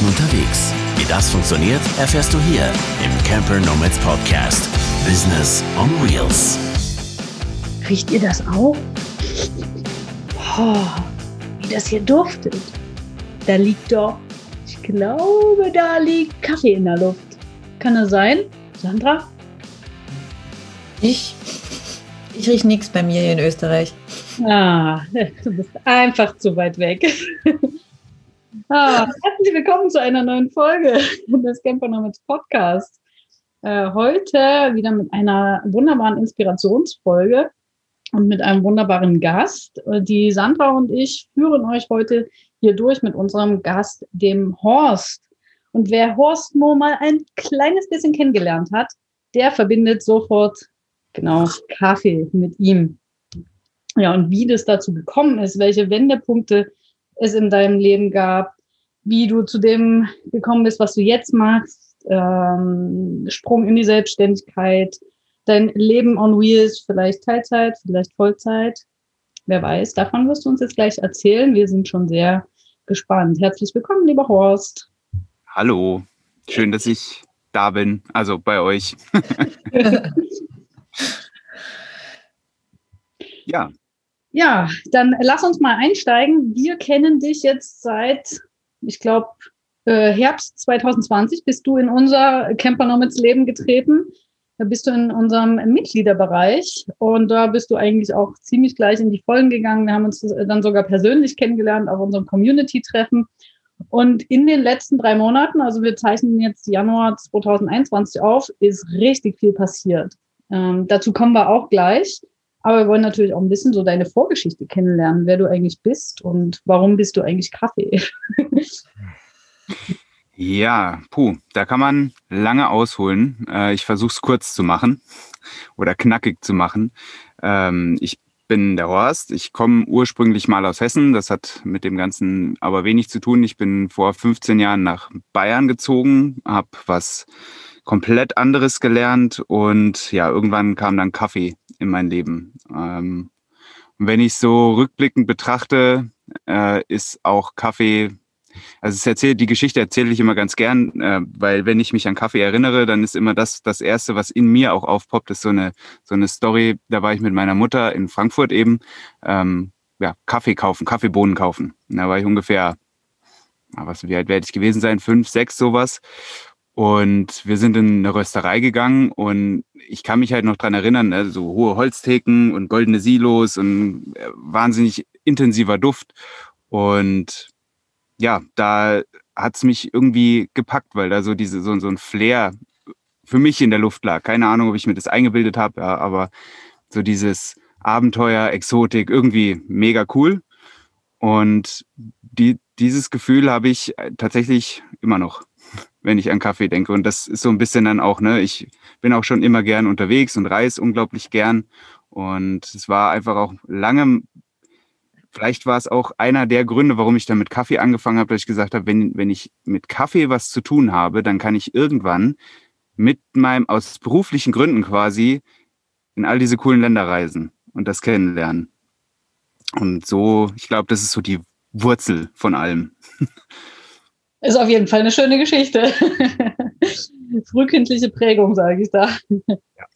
Leuten unterwegs. Wie das funktioniert, erfährst du hier im Camper Nomads Podcast. Business on Wheels. Riecht ihr das auch? Oh, wie das hier duftet. Da liegt doch, ich glaube, da liegt Kaffee in der Luft. Kann das sein, Sandra? Ich, ich rieche nichts bei mir hier in Österreich. Ah, du bist einfach zu weit weg. ah, herzlich willkommen zu einer neuen Folge des Camper Nomads Podcast. Äh, heute wieder mit einer wunderbaren Inspirationsfolge und mit einem wunderbaren Gast. Die Sandra und ich führen euch heute hier durch mit unserem Gast, dem Horst. Und wer Horst nur mal ein kleines bisschen kennengelernt hat, der verbindet sofort genau Kaffee mit ihm. Ja, und wie das dazu gekommen ist, welche Wendepunkte es in deinem Leben gab, wie du zu dem gekommen bist, was du jetzt machst, ähm, Sprung in die Selbstständigkeit, dein Leben on Wheels, vielleicht Teilzeit, vielleicht Vollzeit, wer weiß. Davon wirst du uns jetzt gleich erzählen. Wir sind schon sehr gespannt. Herzlich willkommen, lieber Horst. Hallo, schön, dass ich da bin, also bei euch. ja. Ja, dann lass uns mal einsteigen. Wir kennen dich jetzt seit, ich glaube, äh, Herbst 2020 bist du in unser Camper Nomads Leben getreten. Da bist du in unserem Mitgliederbereich und da bist du eigentlich auch ziemlich gleich in die Vollen gegangen. Wir haben uns dann sogar persönlich kennengelernt auf unserem Community-Treffen. Und in den letzten drei Monaten, also wir zeichnen jetzt Januar 2021 auf, ist richtig viel passiert. Ähm, dazu kommen wir auch gleich. Aber wir wollen natürlich auch ein bisschen so deine Vorgeschichte kennenlernen, wer du eigentlich bist und warum bist du eigentlich Kaffee? ja, puh, da kann man lange ausholen. Äh, ich versuche es kurz zu machen oder knackig zu machen. Ähm, ich bin der Horst. Ich komme ursprünglich mal aus Hessen. Das hat mit dem Ganzen aber wenig zu tun. Ich bin vor 15 Jahren nach Bayern gezogen, habe was komplett anderes gelernt und ja, irgendwann kam dann Kaffee in mein Leben. Ähm, wenn ich so rückblickend betrachte, äh, ist auch Kaffee, also es erzählt, die Geschichte erzähle ich immer ganz gern, äh, weil wenn ich mich an Kaffee erinnere, dann ist immer das das Erste, was in mir auch aufpoppt, ist so eine, so eine Story, da war ich mit meiner Mutter in Frankfurt eben, ähm, ja, Kaffee kaufen, Kaffeebohnen kaufen. da war ich ungefähr, was, wie alt werde ich gewesen sein, fünf, sechs, sowas. Und wir sind in eine Rösterei gegangen und ich kann mich halt noch dran erinnern, ne, so hohe Holztheken und goldene Silos und äh, wahnsinnig intensiver Duft. Und ja, da hat's mich irgendwie gepackt, weil da so diese so, so ein Flair für mich in der Luft lag. Keine Ahnung, ob ich mir das eingebildet habe, ja, aber so dieses Abenteuer, Exotik, irgendwie mega cool. Und die, dieses Gefühl habe ich äh, tatsächlich immer noch wenn ich an Kaffee denke. Und das ist so ein bisschen dann auch, ne, ich bin auch schon immer gern unterwegs und reise unglaublich gern. Und es war einfach auch lange, vielleicht war es auch einer der Gründe, warum ich dann mit Kaffee angefangen habe, dass ich gesagt habe, wenn, wenn ich mit Kaffee was zu tun habe, dann kann ich irgendwann mit meinem, aus beruflichen Gründen quasi, in all diese coolen Länder reisen und das kennenlernen. Und so, ich glaube, das ist so die Wurzel von allem. Ist auf jeden Fall eine schöne Geschichte. Frühkindliche Prägung, sage ich da. Ja.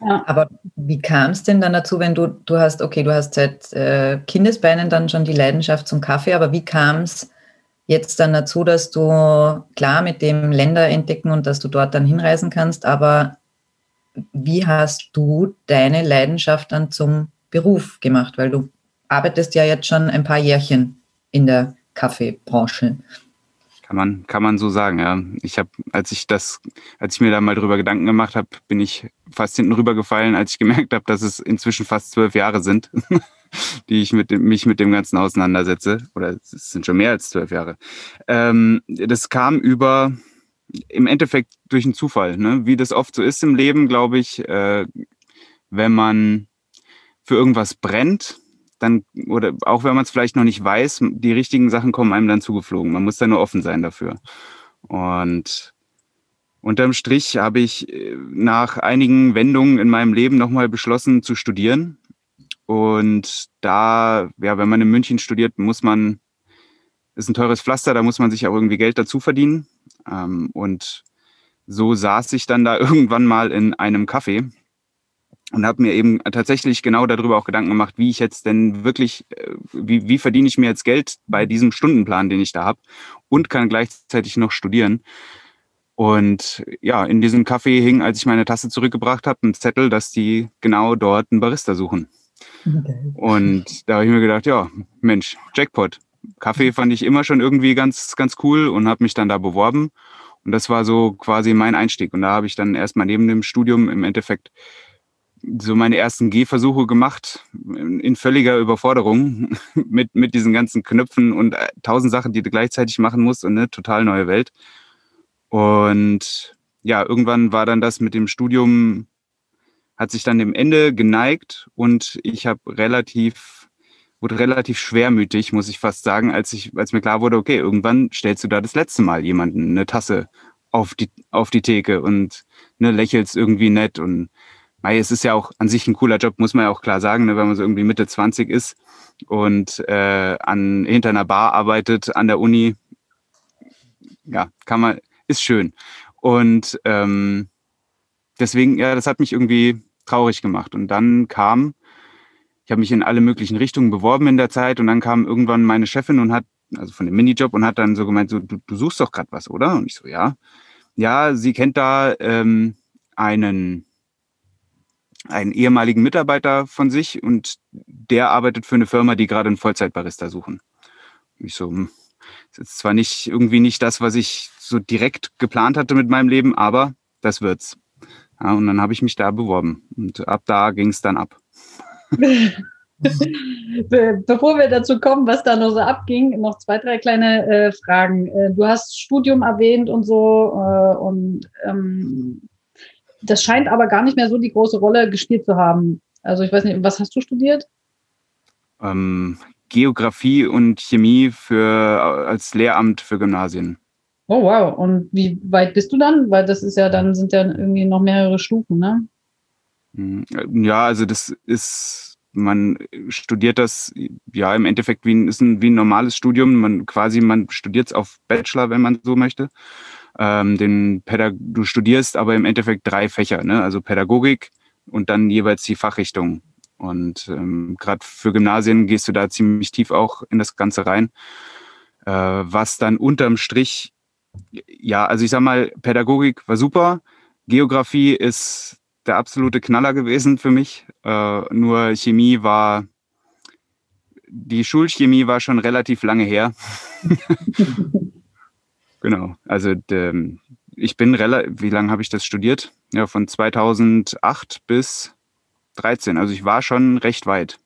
Ja. Aber wie kam es denn dann dazu, wenn du, du hast, okay, du hast seit äh, Kindesbeinen dann schon die Leidenschaft zum Kaffee, aber wie kam es jetzt dann dazu, dass du klar mit dem Länder entdecken und dass du dort dann hinreisen kannst, aber wie hast du deine Leidenschaft dann zum Beruf gemacht? Weil du arbeitest ja jetzt schon ein paar Jährchen in der Kaffeebranche. Kann man, kann man so sagen, ja. Ich habe, als ich das, als ich mir da mal drüber Gedanken gemacht habe, bin ich fast hinten rübergefallen, als ich gemerkt habe, dass es inzwischen fast zwölf Jahre sind, die ich mit dem, mich mit dem Ganzen auseinandersetze. Oder es sind schon mehr als zwölf Jahre. Ähm, das kam über im Endeffekt durch einen Zufall, ne? Wie das oft so ist im Leben, glaube ich, äh, wenn man für irgendwas brennt, dann, oder auch wenn man es vielleicht noch nicht weiß, die richtigen Sachen kommen einem dann zugeflogen. Man muss da nur offen sein dafür. Und unterm Strich habe ich äh, nach einigen Wendungen in meinem Leben nochmal beschlossen zu studieren. Und da, ja, wenn man in München studiert, muss man ist ein teures Pflaster, da muss man sich auch irgendwie Geld dazu verdienen. Ähm, und so saß ich dann da irgendwann mal in einem Café und habe mir eben tatsächlich genau darüber auch Gedanken gemacht, wie ich jetzt denn wirklich, äh, wie, wie verdiene ich mir jetzt Geld bei diesem Stundenplan, den ich da habe und kann gleichzeitig noch studieren. Und ja, in diesem Café hing, als ich meine Tasse zurückgebracht habe, ein Zettel, dass die genau dort einen Barista suchen. Okay. Und da habe ich mir gedacht, ja, Mensch, Jackpot. Kaffee fand ich immer schon irgendwie ganz, ganz cool und habe mich dann da beworben. Und das war so quasi mein Einstieg. Und da habe ich dann erstmal neben dem Studium im Endeffekt so meine ersten Gehversuche gemacht, in völliger Überforderung mit, mit diesen ganzen Knöpfen und äh, tausend Sachen, die du gleichzeitig machen musst und eine total neue Welt. Und ja, irgendwann war dann das mit dem Studium, hat sich dann dem Ende geneigt und ich habe relativ, wurde relativ schwermütig, muss ich fast sagen, als ich, als mir klar wurde, okay, irgendwann stellst du da das letzte Mal jemanden eine Tasse auf die, auf die Theke und ne, lächelst irgendwie nett und Mei, es ist ja auch an sich ein cooler Job, muss man ja auch klar sagen, ne, wenn man so irgendwie Mitte 20 ist und äh, an, hinter einer Bar arbeitet an der Uni. Ja, kann man, ist schön. Und ähm, deswegen, ja, das hat mich irgendwie traurig gemacht. Und dann kam, ich habe mich in alle möglichen Richtungen beworben in der Zeit und dann kam irgendwann meine Chefin und hat, also von dem Minijob und hat dann so gemeint, so, du, du suchst doch gerade was, oder? Und ich so, ja. Ja, sie kennt da ähm, einen einen ehemaligen Mitarbeiter von sich und der arbeitet für eine Firma, die gerade einen Vollzeitbarista suchen. Ich so, hm, ist jetzt zwar nicht irgendwie nicht das, was ich so direkt geplant hatte mit meinem Leben, aber das wird's. Ja, und dann habe ich mich da beworben und ab da ging es dann ab. Bevor wir dazu kommen, was da noch so abging, noch zwei, drei kleine äh, Fragen. Äh, du hast Studium erwähnt und so äh, und ähm, das scheint aber gar nicht mehr so die große Rolle gespielt zu haben. Also ich weiß nicht, was hast du studiert? Ähm, Geografie und Chemie für, als Lehramt für Gymnasien. Oh wow. Und wie weit bist du dann? Weil das ist ja dann sind ja irgendwie noch mehrere Stufen, ne? Hm, ja, also das ist, man studiert das ja im Endeffekt wie ein, ist ein, wie ein normales Studium. Man quasi, man studiert es auf Bachelor, wenn man so möchte ähm, den Pädag du studierst aber im Endeffekt drei Fächer, ne? also Pädagogik und dann jeweils die Fachrichtung. Und ähm, gerade für Gymnasien gehst du da ziemlich tief auch in das Ganze rein, äh, was dann unterm Strich, ja, also ich sag mal, Pädagogik war super, Geografie ist der absolute Knaller gewesen für mich. Äh, nur Chemie war, die Schulchemie war schon relativ lange her. Genau. Also ähm, ich bin relativ, wie lange habe ich das studiert? Ja, von 2008 bis 13. Also ich war schon recht weit.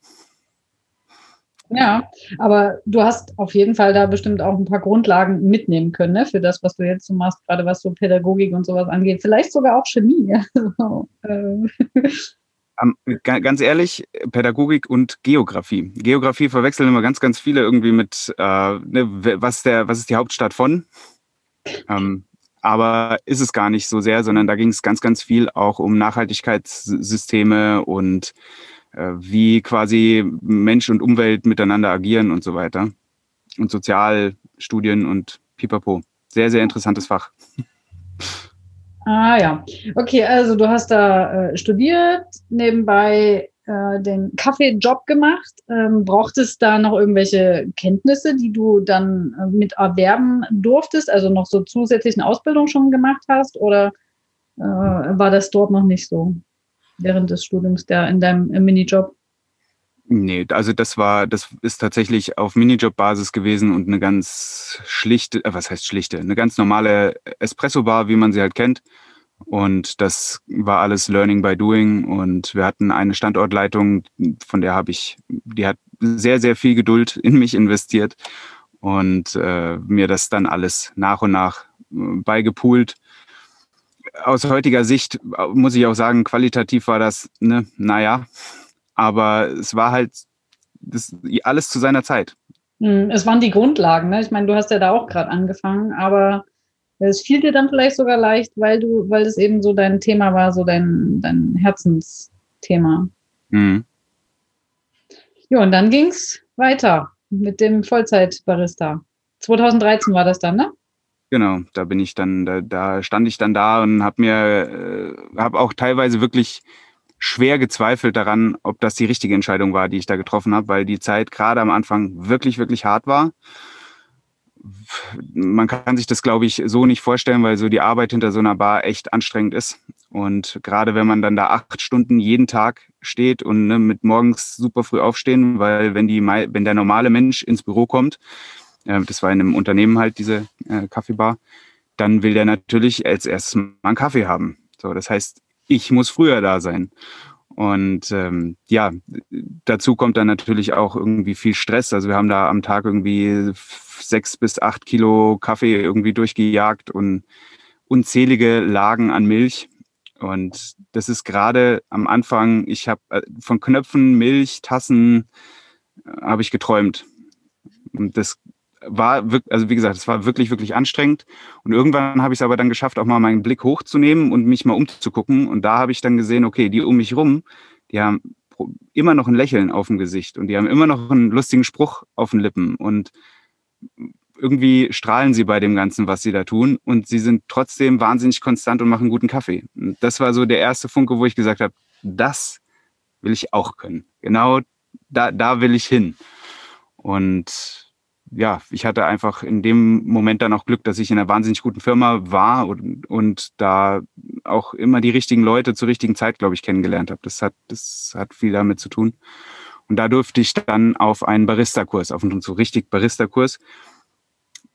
Ja, aber du hast auf jeden Fall da bestimmt auch ein paar Grundlagen mitnehmen können, ne, für das, was du jetzt so machst, gerade was so Pädagogik und sowas angeht. Vielleicht sogar auch Chemie. Also, äh. Ganz ehrlich, Pädagogik und Geografie. Geografie verwechseln immer ganz, ganz viele irgendwie mit, äh, ne, was, der, was ist die Hauptstadt von? Ähm, aber ist es gar nicht so sehr, sondern da ging es ganz, ganz viel auch um Nachhaltigkeitssysteme und äh, wie quasi Mensch und Umwelt miteinander agieren und so weiter. Und Sozialstudien und pipapo. Sehr, sehr interessantes Fach. Ah ja, okay, also du hast da äh, studiert, nebenbei äh, den Kaffeejob gemacht. Ähm, braucht es da noch irgendwelche Kenntnisse, die du dann äh, mit erwerben durftest, also noch so zusätzlichen Ausbildung schon gemacht hast? Oder äh, war das dort noch nicht so während des Studiums der in deinem Minijob? Nee, also das war, das ist tatsächlich auf Minijob-Basis gewesen und eine ganz schlichte, äh, was heißt schlichte, eine ganz normale Espresso-Bar, wie man sie halt kennt. Und das war alles Learning by Doing. Und wir hatten eine Standortleitung, von der habe ich, die hat sehr, sehr viel Geduld in mich investiert und äh, mir das dann alles nach und nach äh, beigepoolt. Aus heutiger Sicht äh, muss ich auch sagen, qualitativ war das, ne, naja, aber es war halt das, alles zu seiner Zeit. Hm, es waren die Grundlagen, ne? Ich meine, du hast ja da auch gerade angefangen, aber es fiel dir dann vielleicht sogar leicht, weil du, weil es eben so dein Thema war, so dein, dein Herzensthema. Mhm. Ja, und dann ging es weiter mit dem Vollzeitbarista. 2013 war das dann, ne? Genau, da bin ich dann, da, da stand ich dann da und habe mir, äh, habe auch teilweise wirklich schwer gezweifelt daran, ob das die richtige Entscheidung war, die ich da getroffen habe, weil die Zeit gerade am Anfang wirklich, wirklich hart war. Man kann sich das, glaube ich, so nicht vorstellen, weil so die Arbeit hinter so einer Bar echt anstrengend ist. Und gerade wenn man dann da acht Stunden jeden Tag steht und ne, mit morgens super früh aufstehen, weil wenn die, wenn der normale Mensch ins Büro kommt, äh, das war in einem Unternehmen halt diese äh, Kaffeebar, dann will der natürlich als erstes mal einen Kaffee haben. So, das heißt, ich muss früher da sein. Und ähm, ja, dazu kommt dann natürlich auch irgendwie viel Stress. Also wir haben da am Tag irgendwie sechs bis acht Kilo Kaffee irgendwie durchgejagt und unzählige Lagen an Milch. Und das ist gerade am Anfang, ich habe äh, von Knöpfen, Milch, Tassen, äh, habe ich geträumt. Und das war wirklich, also wie gesagt, es war wirklich, wirklich anstrengend. Und irgendwann habe ich es aber dann geschafft, auch mal meinen Blick hochzunehmen und mich mal umzugucken. Und da habe ich dann gesehen, okay, die um mich rum, die haben immer noch ein Lächeln auf dem Gesicht und die haben immer noch einen lustigen Spruch auf den Lippen. Und irgendwie strahlen sie bei dem Ganzen, was sie da tun. Und sie sind trotzdem wahnsinnig konstant und machen guten Kaffee. Und das war so der erste Funke, wo ich gesagt habe, das will ich auch können. Genau da, da will ich hin. Und ja, ich hatte einfach in dem Moment dann auch Glück, dass ich in einer wahnsinnig guten Firma war und, und da auch immer die richtigen Leute zur richtigen Zeit, glaube ich, kennengelernt habe. Das hat, das hat viel damit zu tun. Und da durfte ich dann auf einen Barista-Kurs, auf einen so richtig Barista-Kurs.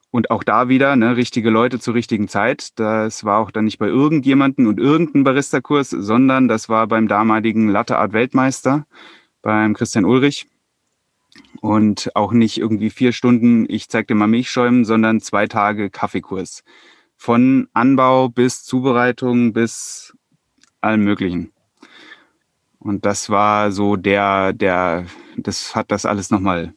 Und auch da wieder, ne, richtige Leute zur richtigen Zeit. Das war auch dann nicht bei irgendjemanden und irgendein Barista-Kurs, sondern das war beim damaligen Latte Art Weltmeister, beim Christian Ulrich und auch nicht irgendwie vier Stunden, ich zeig dir mal Milchschäumen, sondern zwei Tage Kaffeekurs. Von Anbau bis Zubereitung bis allem Möglichen. Und das war so der, der, das hat das alles nochmal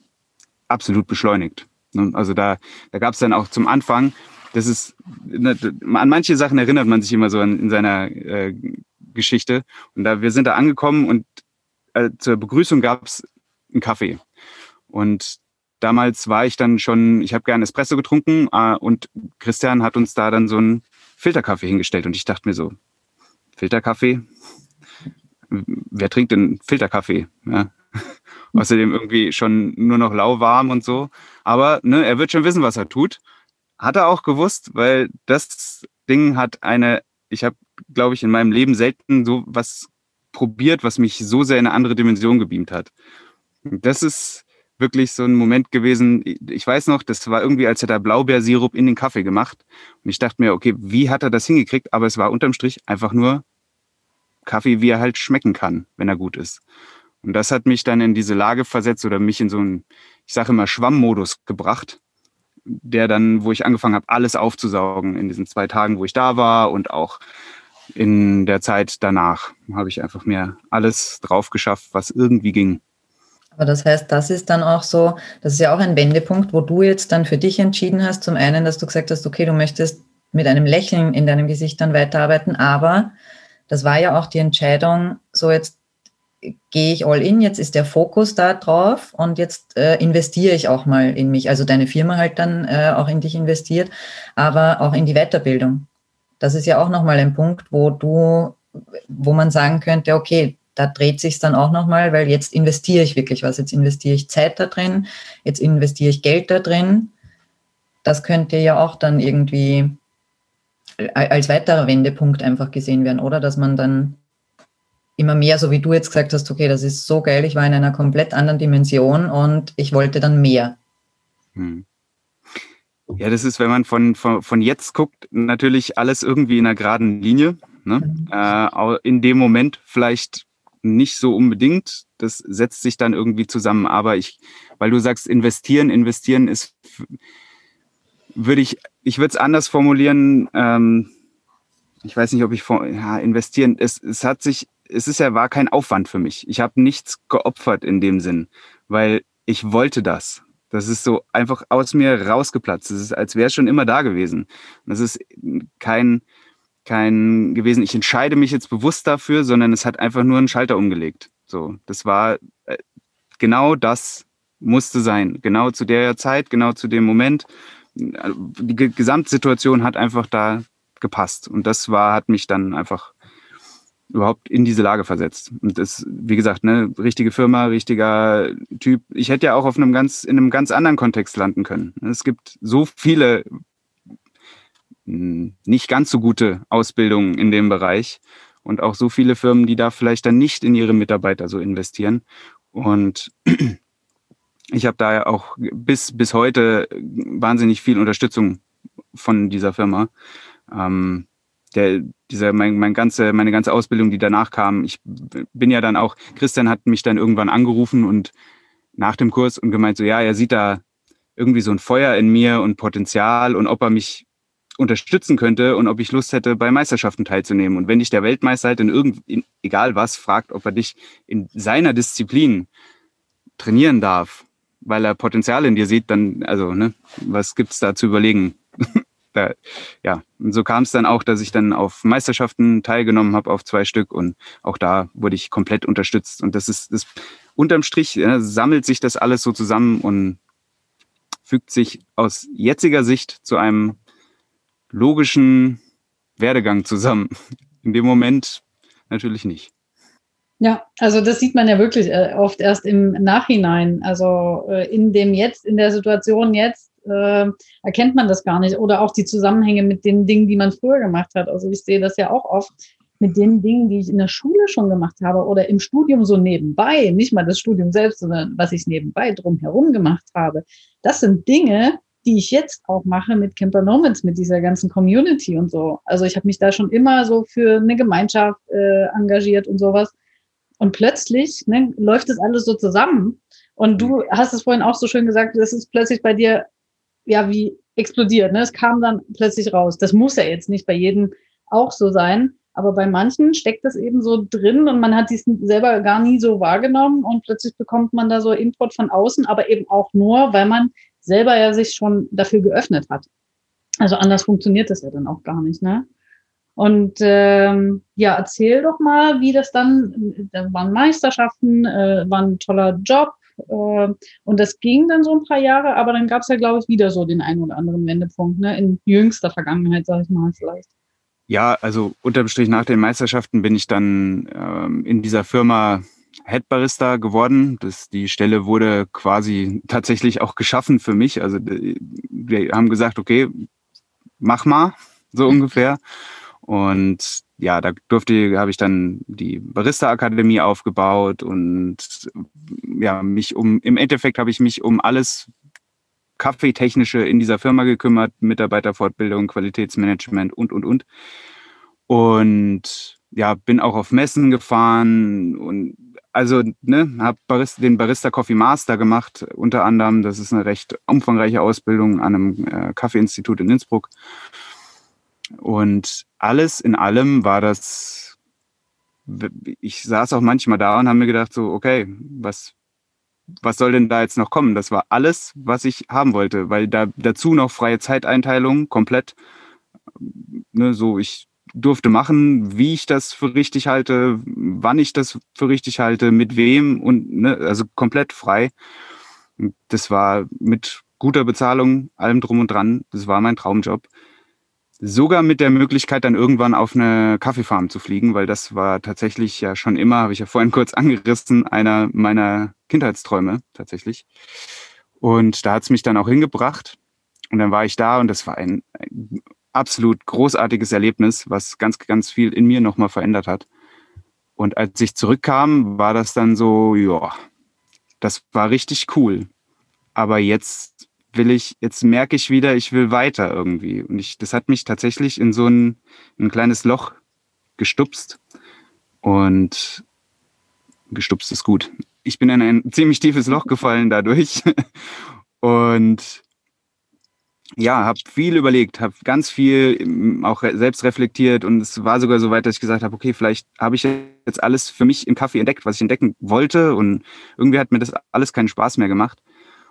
absolut beschleunigt. Ne? Also da, da gab es dann auch zum Anfang, das ist, ne, an manche Sachen erinnert man sich immer so in, in seiner äh, Geschichte. Und da, wir sind da angekommen und äh, zur Begrüßung gab es einen Kaffee. Und damals war ich dann schon, ich habe gerne Espresso getrunken äh, und Christian hat uns da dann so einen Filterkaffee hingestellt und ich dachte mir so, Filterkaffee? Wer trinkt denn Filterkaffee? Ja. Außerdem irgendwie schon nur noch lauwarm und so. Aber ne, er wird schon wissen, was er tut. Hat er auch gewusst, weil das Ding hat eine, ich habe, glaube ich, in meinem Leben selten so was probiert, was mich so sehr in eine andere Dimension gebeamt hat. Das ist, wirklich so ein Moment gewesen. Ich weiß noch, das war irgendwie, als hätte er Blaubeersirup in den Kaffee gemacht. Und ich dachte mir, okay, wie hat er das hingekriegt? Aber es war unterm Strich einfach nur Kaffee, wie er halt schmecken kann, wenn er gut ist. Und das hat mich dann in diese Lage versetzt oder mich in so einen, ich sage immer, Schwammmodus gebracht, der dann, wo ich angefangen habe, alles aufzusaugen in diesen zwei Tagen, wo ich da war und auch in der Zeit danach habe ich einfach mir alles drauf geschafft, was irgendwie ging. Aber das heißt, das ist dann auch so, das ist ja auch ein Wendepunkt, wo du jetzt dann für dich entschieden hast, zum einen, dass du gesagt hast, okay, du möchtest mit einem Lächeln in deinem Gesicht dann weiterarbeiten, aber das war ja auch die Entscheidung, so jetzt gehe ich all in, jetzt ist der Fokus da drauf und jetzt äh, investiere ich auch mal in mich. Also deine Firma halt dann äh, auch in dich investiert, aber auch in die Weiterbildung. Das ist ja auch nochmal ein Punkt, wo du, wo man sagen könnte, okay, da dreht sich dann auch nochmal, weil jetzt investiere ich wirklich was. Jetzt investiere ich Zeit da drin, jetzt investiere ich Geld da drin. Das könnte ja auch dann irgendwie als weiterer Wendepunkt einfach gesehen werden, oder? Dass man dann immer mehr, so wie du jetzt gesagt hast, okay, das ist so geil, ich war in einer komplett anderen Dimension und ich wollte dann mehr. Hm. Ja, das ist, wenn man von, von, von jetzt guckt, natürlich alles irgendwie in einer geraden Linie. Ne? Mhm. Äh, in dem Moment vielleicht nicht so unbedingt. Das setzt sich dann irgendwie zusammen. Aber ich, weil du sagst, investieren, investieren ist, würde ich, ich würde es anders formulieren. Ähm, ich weiß nicht, ob ich ja, investieren. Es, es hat sich, es ist ja war kein Aufwand für mich. Ich habe nichts geopfert in dem Sinn, weil ich wollte das. Das ist so einfach aus mir rausgeplatzt. Das ist, als wäre es schon immer da gewesen. Das ist kein, kein gewesen, ich entscheide mich jetzt bewusst dafür, sondern es hat einfach nur einen Schalter umgelegt. So, das war äh, genau das musste sein. Genau zu der Zeit, genau zu dem Moment. Die Gesamtsituation hat einfach da gepasst. Und das war, hat mich dann einfach überhaupt in diese Lage versetzt. Und das, wie gesagt, ne, richtige Firma, richtiger Typ. Ich hätte ja auch auf einem ganz, in einem ganz anderen Kontext landen können. Es gibt so viele nicht ganz so gute Ausbildungen in dem Bereich und auch so viele Firmen, die da vielleicht dann nicht in ihre Mitarbeiter so investieren. Und ich habe da auch bis, bis heute wahnsinnig viel Unterstützung von dieser Firma. Ähm, der, dieser, mein, mein ganze, meine ganze Ausbildung, die danach kam, ich bin ja dann auch, Christian hat mich dann irgendwann angerufen und nach dem Kurs und gemeint so, ja, er sieht da irgendwie so ein Feuer in mir und Potenzial und ob er mich unterstützen könnte und ob ich Lust hätte, bei Meisterschaften teilzunehmen. Und wenn dich der Weltmeister halt in irgend, egal was, fragt, ob er dich in seiner Disziplin trainieren darf, weil er Potenzial in dir sieht, dann, also, ne, was gibt's da zu überlegen? da, ja, und so kam es dann auch, dass ich dann auf Meisterschaften teilgenommen habe, auf zwei Stück und auch da wurde ich komplett unterstützt. Und das ist, das unterm Strich ja, sammelt sich das alles so zusammen und fügt sich aus jetziger Sicht zu einem logischen Werdegang zusammen. In dem Moment natürlich nicht. Ja, also das sieht man ja wirklich äh, oft erst im Nachhinein. Also äh, in dem jetzt, in der Situation jetzt äh, erkennt man das gar nicht. Oder auch die Zusammenhänge mit den Dingen, die man früher gemacht hat. Also ich sehe das ja auch oft mit den Dingen, die ich in der Schule schon gemacht habe oder im Studium so nebenbei, nicht mal das Studium selbst, sondern was ich nebenbei drumherum gemacht habe. Das sind Dinge, die ich jetzt auch mache mit Camper Nomads, mit dieser ganzen Community und so. Also ich habe mich da schon immer so für eine Gemeinschaft äh, engagiert und sowas. Und plötzlich ne, läuft das alles so zusammen. Und du hast es vorhin auch so schön gesagt, das ist plötzlich bei dir ja wie explodiert. Ne? Es kam dann plötzlich raus. Das muss ja jetzt nicht bei jedem auch so sein. Aber bei manchen steckt das eben so drin und man hat dies selber gar nie so wahrgenommen und plötzlich bekommt man da so Input von außen, aber eben auch nur, weil man selber ja sich schon dafür geöffnet hat. Also anders funktioniert das ja dann auch gar nicht, ne? Und ähm, ja, erzähl doch mal, wie das dann, da waren Meisterschaften, äh, war ein toller Job äh, und das ging dann so ein paar Jahre, aber dann gab es ja, glaube ich, wieder so den einen oder anderen Wendepunkt, ne? in jüngster Vergangenheit, sage ich mal vielleicht. Ja, also unterm Strich nach den Meisterschaften bin ich dann ähm, in dieser Firma Head Barista geworden. Das, die Stelle wurde quasi tatsächlich auch geschaffen für mich. Also wir haben gesagt, okay, mach mal, so ungefähr. Und ja, da durfte, habe ich dann die Barista-Akademie aufgebaut und ja, mich um, im Endeffekt habe ich mich um alles Kaffeetechnische in dieser Firma gekümmert, Mitarbeiterfortbildung, Qualitätsmanagement und, und, und. Und ja, bin auch auf Messen gefahren und also ne, habe Barista, den Barista Coffee Master gemacht, unter anderem. Das ist eine recht umfangreiche Ausbildung an einem äh, Kaffeeinstitut in Innsbruck. Und alles in allem war das, ich saß auch manchmal da und habe mir gedacht, so, okay, was, was soll denn da jetzt noch kommen? Das war alles, was ich haben wollte, weil da dazu noch freie Zeiteinteilung komplett, ne, so ich durfte machen, wie ich das für richtig halte, wann ich das für richtig halte, mit wem und ne, also komplett frei. Das war mit guter Bezahlung, allem drum und dran. Das war mein Traumjob. Sogar mit der Möglichkeit, dann irgendwann auf eine Kaffeefarm zu fliegen, weil das war tatsächlich ja schon immer, habe ich ja vorhin kurz angerissen, einer meiner Kindheitsträume tatsächlich. Und da hat es mich dann auch hingebracht. Und dann war ich da und das war ein, ein absolut großartiges Erlebnis, was ganz, ganz viel in mir nochmal verändert hat. Und als ich zurückkam, war das dann so, ja, das war richtig cool. Aber jetzt will ich, jetzt merke ich wieder, ich will weiter irgendwie. Und ich, das hat mich tatsächlich in so ein, ein kleines Loch gestupst. Und gestupst ist gut. Ich bin in ein ziemlich tiefes Loch gefallen dadurch. Und ja, habe viel überlegt, habe ganz viel ähm, auch selbst reflektiert und es war sogar so weit, dass ich gesagt habe, okay, vielleicht habe ich jetzt alles für mich im Kaffee entdeckt, was ich entdecken wollte und irgendwie hat mir das alles keinen Spaß mehr gemacht.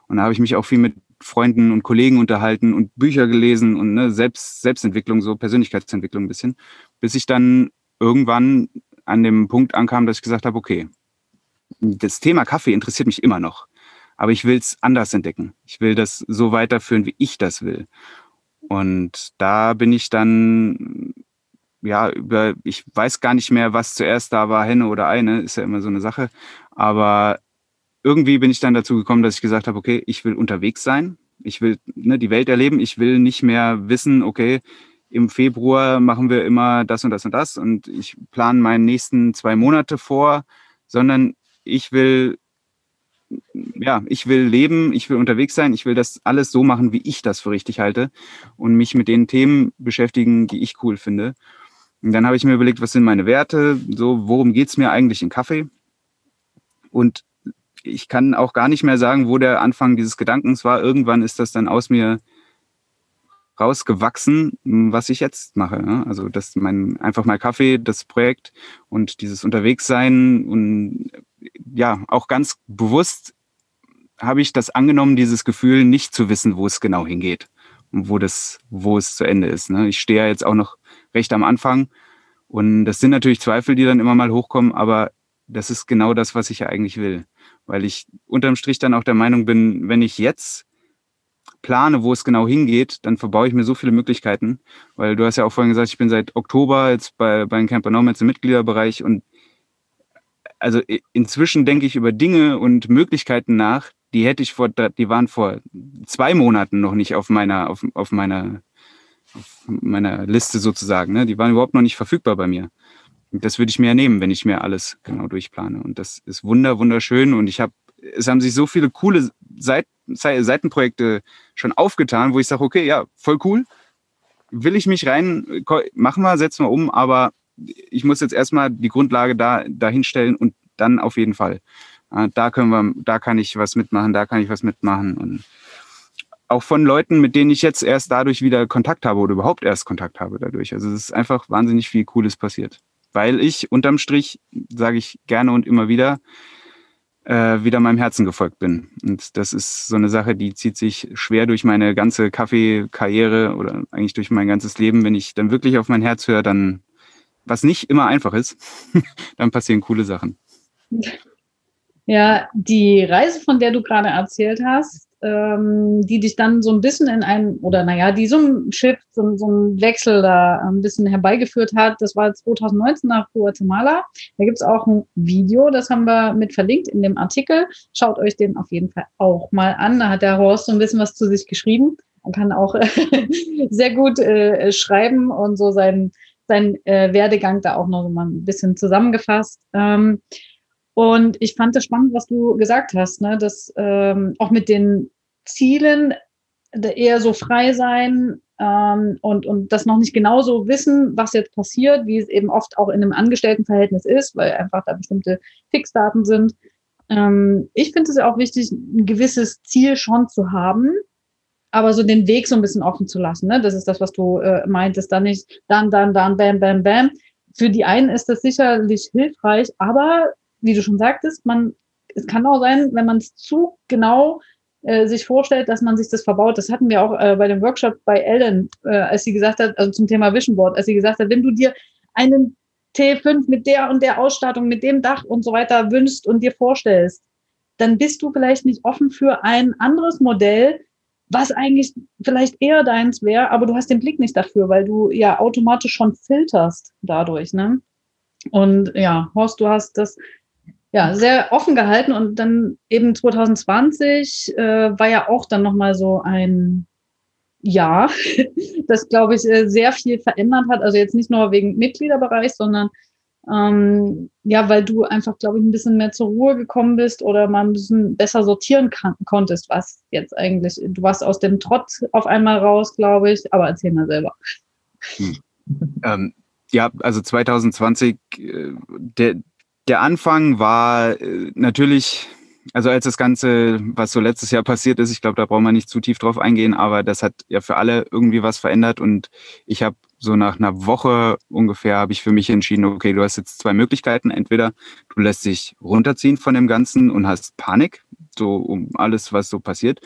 Und da habe ich mich auch viel mit Freunden und Kollegen unterhalten und Bücher gelesen und ne, Selbst, Selbstentwicklung, so Persönlichkeitsentwicklung ein bisschen, bis ich dann irgendwann an dem Punkt ankam, dass ich gesagt habe, okay, das Thema Kaffee interessiert mich immer noch. Aber ich will es anders entdecken. Ich will das so weiterführen, wie ich das will. Und da bin ich dann, ja, über, ich weiß gar nicht mehr, was zuerst da war, Henne oder eine, ist ja immer so eine Sache. Aber irgendwie bin ich dann dazu gekommen, dass ich gesagt habe, okay, ich will unterwegs sein. Ich will ne, die Welt erleben. Ich will nicht mehr wissen, okay, im Februar machen wir immer das und das und das und ich plane meine nächsten zwei Monate vor, sondern ich will ja, ich will leben, ich will unterwegs sein, ich will das alles so machen, wie ich das für richtig halte und mich mit den Themen beschäftigen, die ich cool finde. Und dann habe ich mir überlegt, was sind meine Werte, so worum geht es mir eigentlich in Kaffee? Und ich kann auch gar nicht mehr sagen, wo der Anfang dieses Gedankens war. Irgendwann ist das dann aus mir rausgewachsen, was ich jetzt mache. Also das mein einfach mal Kaffee, das Projekt und dieses Unterwegssein und ja, auch ganz bewusst habe ich das angenommen, dieses Gefühl, nicht zu wissen, wo es genau hingeht und wo das, wo es zu Ende ist. Ne? Ich stehe ja jetzt auch noch recht am Anfang und das sind natürlich Zweifel, die dann immer mal hochkommen, aber das ist genau das, was ich ja eigentlich will. Weil ich unterm Strich dann auch der Meinung bin, wenn ich jetzt plane, wo es genau hingeht, dann verbaue ich mir so viele Möglichkeiten. Weil du hast ja auch vorhin gesagt, ich bin seit Oktober jetzt bei, bei Camper Nomads im Mitgliederbereich und also inzwischen denke ich über Dinge und Möglichkeiten nach, die hätte ich vor, die waren vor zwei Monaten noch nicht auf meiner, auf, auf meiner, auf meiner Liste sozusagen. Ne? Die waren überhaupt noch nicht verfügbar bei mir. Das würde ich mir ja nehmen, wenn ich mir alles genau durchplane. Und das ist wunder, wunderschön. Und ich habe, es haben sich so viele coole Seit, Seitenprojekte schon aufgetan, wo ich sage, okay, ja, voll cool. Will ich mich rein, machen wir, setzen wir um, aber ich muss jetzt erstmal die Grundlage da dahinstellen und dann auf jeden Fall. Da können wir, da kann ich was mitmachen, da kann ich was mitmachen. Und auch von Leuten, mit denen ich jetzt erst dadurch wieder Kontakt habe oder überhaupt erst Kontakt habe dadurch. Also es ist einfach wahnsinnig viel Cooles passiert. Weil ich unterm Strich, sage ich gerne und immer wieder, äh, wieder meinem Herzen gefolgt bin. Und das ist so eine Sache, die zieht sich schwer durch meine ganze Kaffeekarriere oder eigentlich durch mein ganzes Leben. Wenn ich dann wirklich auf mein Herz höre, dann was nicht immer einfach ist, dann passieren coole Sachen. Ja, die Reise, von der du gerade erzählt hast, ähm, die dich dann so ein bisschen in ein, oder naja, die so ein Shift, so, so ein Wechsel da ein bisschen herbeigeführt hat, das war 2019 nach Guatemala. Da gibt's auch ein Video, das haben wir mit verlinkt in dem Artikel. Schaut euch den auf jeden Fall auch mal an. Da hat der Horst so ein bisschen was zu sich geschrieben. Man kann auch sehr gut äh, schreiben und so seinen sein äh, Werdegang da auch noch mal ein bisschen zusammengefasst. Ähm, und ich fand das spannend, was du gesagt hast, ne? dass ähm, auch mit den Zielen eher so frei sein ähm, und, und das noch nicht genauso wissen, was jetzt passiert, wie es eben oft auch in einem Angestelltenverhältnis ist, weil einfach da bestimmte Fixdaten sind. Ähm, ich finde es auch wichtig, ein gewisses Ziel schon zu haben, aber so den Weg so ein bisschen offen zu lassen. Ne? Das ist das, was du äh, meintest. Dann nicht dann, dann, dann, bam, bam, bam. Für die einen ist das sicherlich hilfreich, aber wie du schon sagtest, man, es kann auch sein, wenn man es zu genau äh, sich vorstellt, dass man sich das verbaut. Das hatten wir auch äh, bei dem Workshop bei Ellen, äh, als sie gesagt hat, also zum Thema Vision Board, als sie gesagt hat, wenn du dir einen T5 mit der und der Ausstattung, mit dem Dach und so weiter wünschst und dir vorstellst, dann bist du vielleicht nicht offen für ein anderes Modell, was eigentlich vielleicht eher deins wäre, aber du hast den Blick nicht dafür, weil du ja automatisch schon filterst dadurch, ne? Und ja, Horst, du hast das ja sehr offen gehalten und dann eben 2020 äh, war ja auch dann nochmal so ein Jahr, das glaube ich äh, sehr viel verändert hat. Also jetzt nicht nur wegen Mitgliederbereich, sondern ähm, ja, weil du einfach, glaube ich, ein bisschen mehr zur Ruhe gekommen bist oder mal ein bisschen besser sortieren kann, konntest, was jetzt eigentlich, du warst aus dem Trott auf einmal raus, glaube ich, aber erzähl mal selber. Hm. Ähm, ja, also 2020, äh, der, der Anfang war äh, natürlich also als das Ganze, was so letztes Jahr passiert ist, ich glaube, da brauchen wir nicht zu tief drauf eingehen, aber das hat ja für alle irgendwie was verändert und ich habe so nach einer Woche ungefähr habe ich für mich entschieden, okay, du hast jetzt zwei Möglichkeiten. Entweder du lässt dich runterziehen von dem Ganzen und hast Panik, so um alles, was so passiert,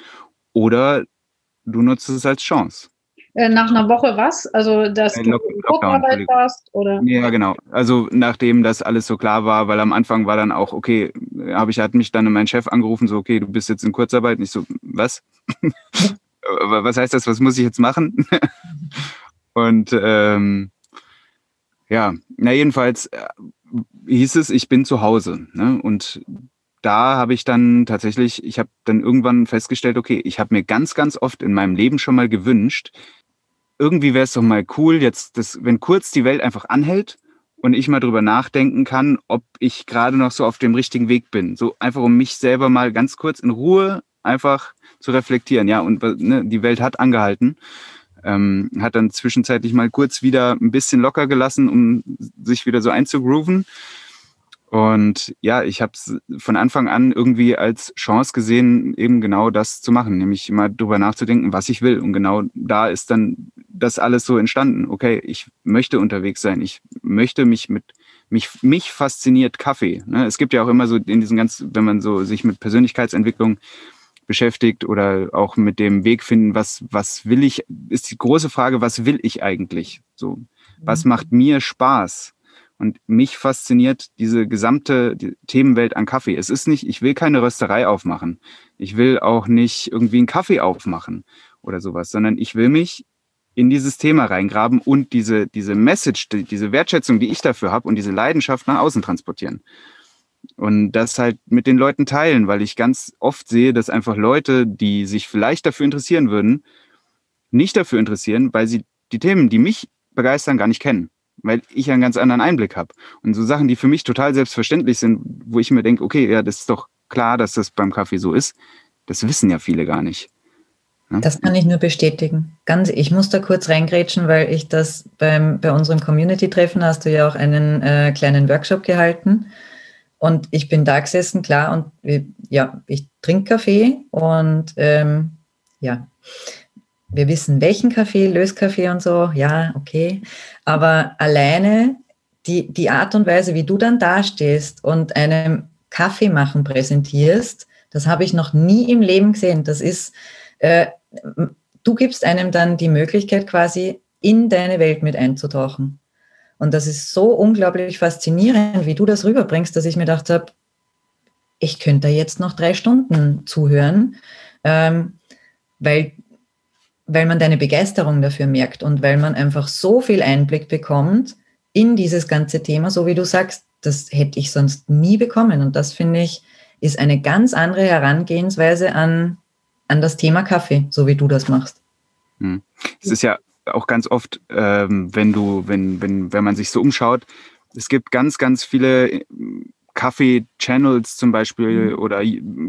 oder du nutzt es als Chance. Äh, nach einer Woche was? Also, dass äh, du in Kurzarbeit warst? Oder? Ja, genau. Also, nachdem das alles so klar war, weil am Anfang war dann auch, okay, habe ich, hat mich dann mein Chef angerufen, so, okay, du bist jetzt in Kurzarbeit. Und ich so, was? was heißt das? Was muss ich jetzt machen? Und ähm, ja, na jedenfalls äh, hieß es, ich bin zu Hause. Ne? Und da habe ich dann tatsächlich, ich habe dann irgendwann festgestellt, okay, ich habe mir ganz, ganz oft in meinem Leben schon mal gewünscht, irgendwie wäre es doch mal cool, jetzt, das, wenn kurz die Welt einfach anhält und ich mal drüber nachdenken kann, ob ich gerade noch so auf dem richtigen Weg bin. So einfach, um mich selber mal ganz kurz in Ruhe einfach zu reflektieren. Ja, und ne, die Welt hat angehalten. Ähm, hat dann zwischenzeitlich mal kurz wieder ein bisschen locker gelassen, um sich wieder so einzugrooven. Und ja, ich habe es von Anfang an irgendwie als Chance gesehen, eben genau das zu machen, nämlich mal drüber nachzudenken, was ich will. Und genau da ist dann das alles so entstanden. Okay, ich möchte unterwegs sein. Ich möchte mich mit mich mich fasziniert Kaffee. Ne? Es gibt ja auch immer so in diesen ganz, wenn man so sich mit Persönlichkeitsentwicklung beschäftigt oder auch mit dem Weg finden, was was will ich, ist die große Frage, was will ich eigentlich? So, was mhm. macht mir Spaß? Und mich fasziniert diese gesamte Themenwelt an Kaffee. Es ist nicht, ich will keine Rösterei aufmachen. Ich will auch nicht irgendwie einen Kaffee aufmachen oder sowas, sondern ich will mich in dieses Thema reingraben und diese, diese Message, die, diese Wertschätzung, die ich dafür habe und diese Leidenschaft nach außen transportieren. Und das halt mit den Leuten teilen, weil ich ganz oft sehe, dass einfach Leute, die sich vielleicht dafür interessieren würden, nicht dafür interessieren, weil sie die Themen, die mich begeistern, gar nicht kennen weil ich einen ganz anderen Einblick habe. Und so Sachen, die für mich total selbstverständlich sind, wo ich mir denke, okay, ja, das ist doch klar, dass das beim Kaffee so ist, das wissen ja viele gar nicht. Ja? Das kann ich nur bestätigen. Ganz, ich muss da kurz reingrätschen, weil ich das beim, bei unserem Community-Treffen hast du ja auch einen äh, kleinen Workshop gehalten. Und ich bin da gesessen, klar, und ja, ich trinke Kaffee und ähm, ja, wir wissen, welchen Kaffee, Löskaffee und so, ja, okay. Aber alleine die, die Art und Weise, wie du dann dastehst und einem Kaffee machen präsentierst, das habe ich noch nie im Leben gesehen. Das ist, äh, du gibst einem dann die Möglichkeit quasi in deine Welt mit einzutauchen. Und das ist so unglaublich faszinierend, wie du das rüberbringst, dass ich mir gedacht habe, ich könnte da jetzt noch drei Stunden zuhören, ähm, weil weil man deine Begeisterung dafür merkt und weil man einfach so viel Einblick bekommt in dieses ganze Thema, so wie du sagst, das hätte ich sonst nie bekommen. Und das finde ich, ist eine ganz andere Herangehensweise an, an das Thema Kaffee, so wie du das machst. Hm. Es ist ja auch ganz oft, ähm, wenn du, wenn, wenn, wenn man sich so umschaut, es gibt ganz, ganz viele äh, Kaffee-Channels zum Beispiel mhm. oder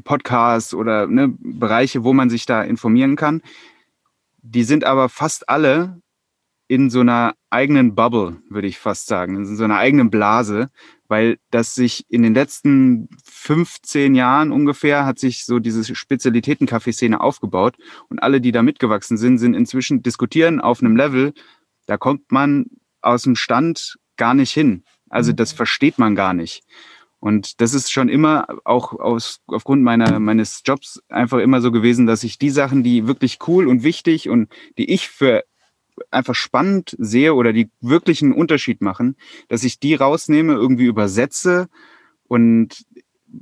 Podcasts oder ne, Bereiche, wo man sich da informieren kann. Die sind aber fast alle in so einer eigenen Bubble, würde ich fast sagen, in so einer eigenen Blase, weil das sich in den letzten 15 Jahren ungefähr hat sich so diese Spezialitäten-Kaffeeszene aufgebaut und alle, die da mitgewachsen sind, sind inzwischen diskutieren auf einem Level, da kommt man aus dem Stand gar nicht hin. Also das mhm. versteht man gar nicht. Und das ist schon immer auch aus, aufgrund meiner, meines Jobs einfach immer so gewesen, dass ich die Sachen, die wirklich cool und wichtig und die ich für einfach spannend sehe oder die wirklichen Unterschied machen, dass ich die rausnehme, irgendwie übersetze und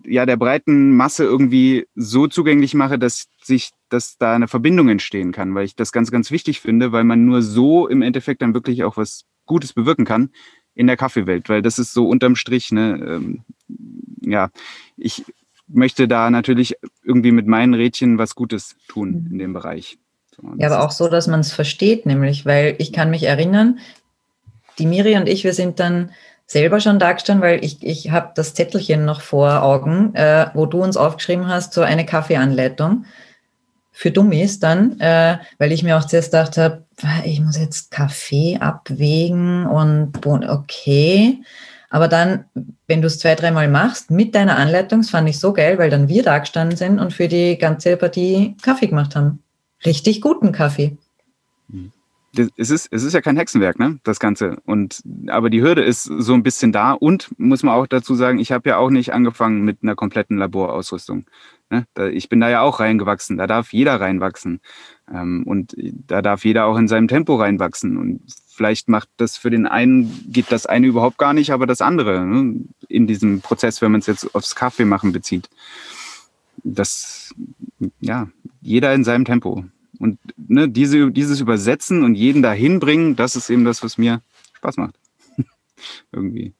ja der breiten Masse irgendwie so zugänglich mache, dass sich, dass da eine Verbindung entstehen kann, weil ich das ganz, ganz wichtig finde, weil man nur so im Endeffekt dann wirklich auch was Gutes bewirken kann in der Kaffeewelt, weil das ist so unterm Strich, ne, ähm, ja, ich möchte da natürlich irgendwie mit meinen Rädchen was Gutes tun in dem Bereich. So, ja, aber auch so, dass man es versteht, nämlich, weil ich kann mich erinnern, die Miri und ich, wir sind dann selber schon da gestanden, weil ich, ich habe das Zettelchen noch vor Augen, äh, wo du uns aufgeschrieben hast, so eine Kaffeeanleitung für Dummies dann, äh, weil ich mir auch zuerst gedacht habe, ich muss jetzt Kaffee abwägen und okay. Aber dann, wenn du es zwei, dreimal machst mit deiner Anleitung, das fand ich so geil, weil dann wir da gestanden sind und für die ganze Partie Kaffee gemacht haben. Richtig guten Kaffee. es ist, es ist ja kein Hexenwerk, ne, das Ganze. Und, aber die Hürde ist so ein bisschen da und muss man auch dazu sagen, ich habe ja auch nicht angefangen mit einer kompletten Laborausrüstung. Ne? Ich bin da ja auch reingewachsen, da darf jeder reinwachsen. Ähm, und da darf jeder auch in seinem Tempo reinwachsen. Und vielleicht macht das für den einen, geht das eine überhaupt gar nicht, aber das andere ne? in diesem Prozess, wenn man es jetzt aufs Kaffee machen bezieht. Das, ja, jeder in seinem Tempo. Und ne, diese, dieses Übersetzen und jeden dahin bringen, das ist eben das, was mir Spaß macht. Irgendwie.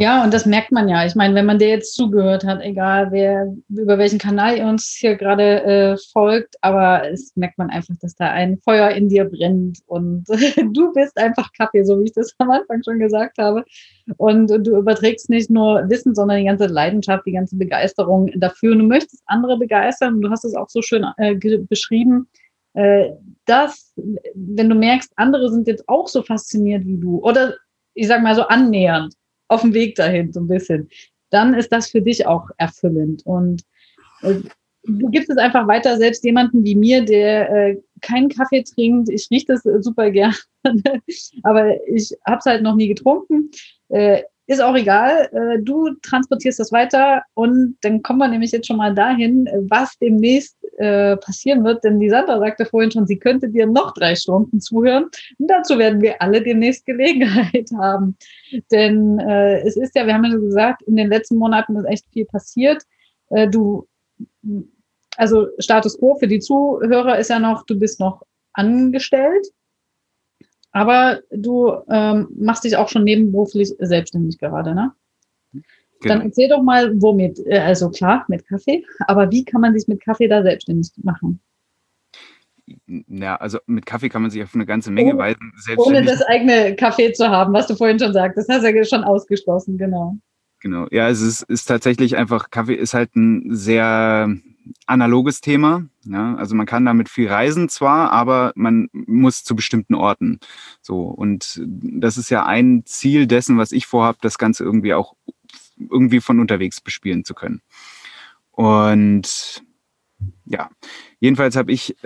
Ja, und das merkt man ja. Ich meine, wenn man dir jetzt zugehört hat, egal wer über welchen Kanal ihr uns hier gerade äh, folgt, aber es merkt man einfach, dass da ein Feuer in dir brennt und du bist einfach Kaffee, so wie ich das am Anfang schon gesagt habe. Und du überträgst nicht nur Wissen, sondern die ganze Leidenschaft, die ganze Begeisterung dafür. Und du möchtest andere begeistern du hast es auch so schön äh, beschrieben äh, dass, wenn du merkst, andere sind jetzt auch so fasziniert wie du oder ich sag mal so annähernd auf dem Weg dahin so ein bisschen, dann ist das für dich auch erfüllend und äh, du gibst es einfach weiter, selbst jemanden wie mir, der äh, keinen Kaffee trinkt. Ich rieche das super gerne, aber ich habe es halt noch nie getrunken. Äh, ist auch egal, äh, du transportierst das weiter und dann kommen wir nämlich jetzt schon mal dahin, was demnächst äh, passieren wird, denn die Sandra sagte vorhin schon, sie könnte dir noch drei Stunden zuhören und dazu werden wir alle demnächst Gelegenheit haben. Denn äh, es ist ja, wir haben ja gesagt, in den letzten Monaten ist echt viel passiert. Du, also Status quo für die Zuhörer ist ja noch, du bist noch angestellt aber du ähm, machst dich auch schon nebenberuflich selbstständig gerade, ne? Genau. Dann erzähl doch mal, womit. Äh, also klar, mit Kaffee, aber wie kann man sich mit Kaffee da selbstständig machen? Ja, also mit Kaffee kann man sich auf eine ganze Menge ohne, Weisen selbstständig. Ohne das eigene Kaffee zu haben, was du vorhin schon sagtest. Das hast du ja schon ausgeschlossen, genau. Genau, ja, es ist, ist tatsächlich einfach, Kaffee ist halt ein sehr analoges Thema. Ja, also man kann damit viel reisen zwar, aber man muss zu bestimmten Orten. So und das ist ja ein Ziel dessen, was ich vorhabe, das Ganze irgendwie auch irgendwie von unterwegs bespielen zu können. Und ja, jedenfalls habe ich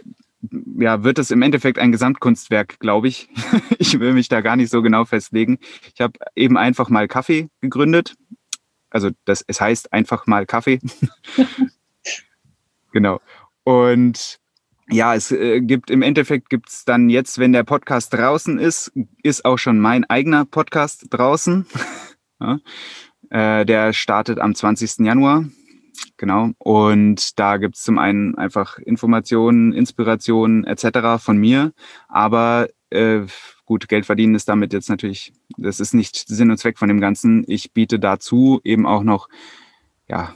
ja, wird es im Endeffekt ein Gesamtkunstwerk, glaube ich. ich will mich da gar nicht so genau festlegen. Ich habe eben einfach mal Kaffee gegründet. Also das, es heißt einfach mal Kaffee. Genau. Und ja, es äh, gibt im Endeffekt gibt es dann jetzt, wenn der Podcast draußen ist, ist auch schon mein eigener Podcast draußen. ja. äh, der startet am 20. Januar. Genau. Und da gibt es zum einen einfach Informationen, Inspirationen etc. von mir. Aber äh, gut, Geld verdienen ist damit jetzt natürlich, das ist nicht Sinn und Zweck von dem Ganzen. Ich biete dazu eben auch noch ja,